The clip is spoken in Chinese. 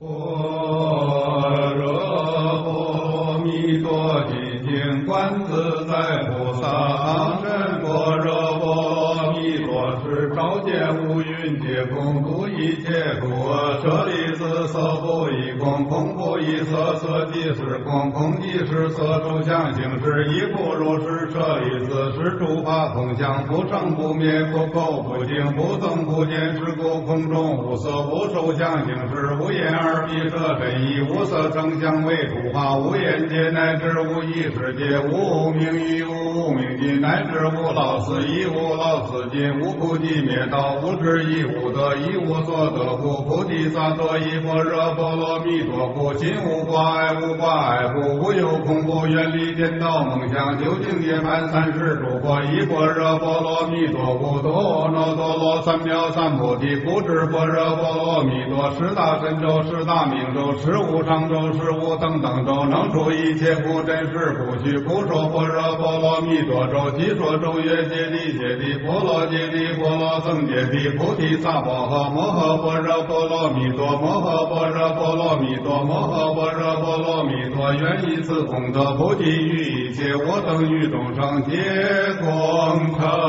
般若波弥陀金经观自在菩萨真般若波弥陀是照见五蕴皆空，度一切苦厄。舍利子，色不异空，空不异色，色即是空，空即是色，受想行识亦复如是。舍利子，是诸法空相，不生不灭，不垢不净，不增不减，是故空中无色，无受想行识，无眼耳鼻舌身意，无色声香味触法，无眼界乃至无意识界，无无明亦无无明尽，乃至无老死亦无老死尽，无苦集灭道，无智亦无得，亦无所得故，菩提萨埵依般若波罗蜜多故，心无挂碍，无挂碍故，无有恐怖，远离颠倒梦想，究竟涅槃三世诸佛依般若波罗蜜多故，多罗多罗三藐三菩提，故知般若波罗蜜多十大神咒，十大明咒，十无上咒，十无等等咒，能出一切苦真实不虚，故说般若波罗蜜多咒，即说咒曰：揭谛揭谛，波罗揭谛，波罗僧揭谛，菩提萨婆诃，摩诃般若波罗蜜多，摩诃般若波罗蜜多，摩诃般若波罗蜜多，愿以此功德普济于一切我等与众生，皆光成。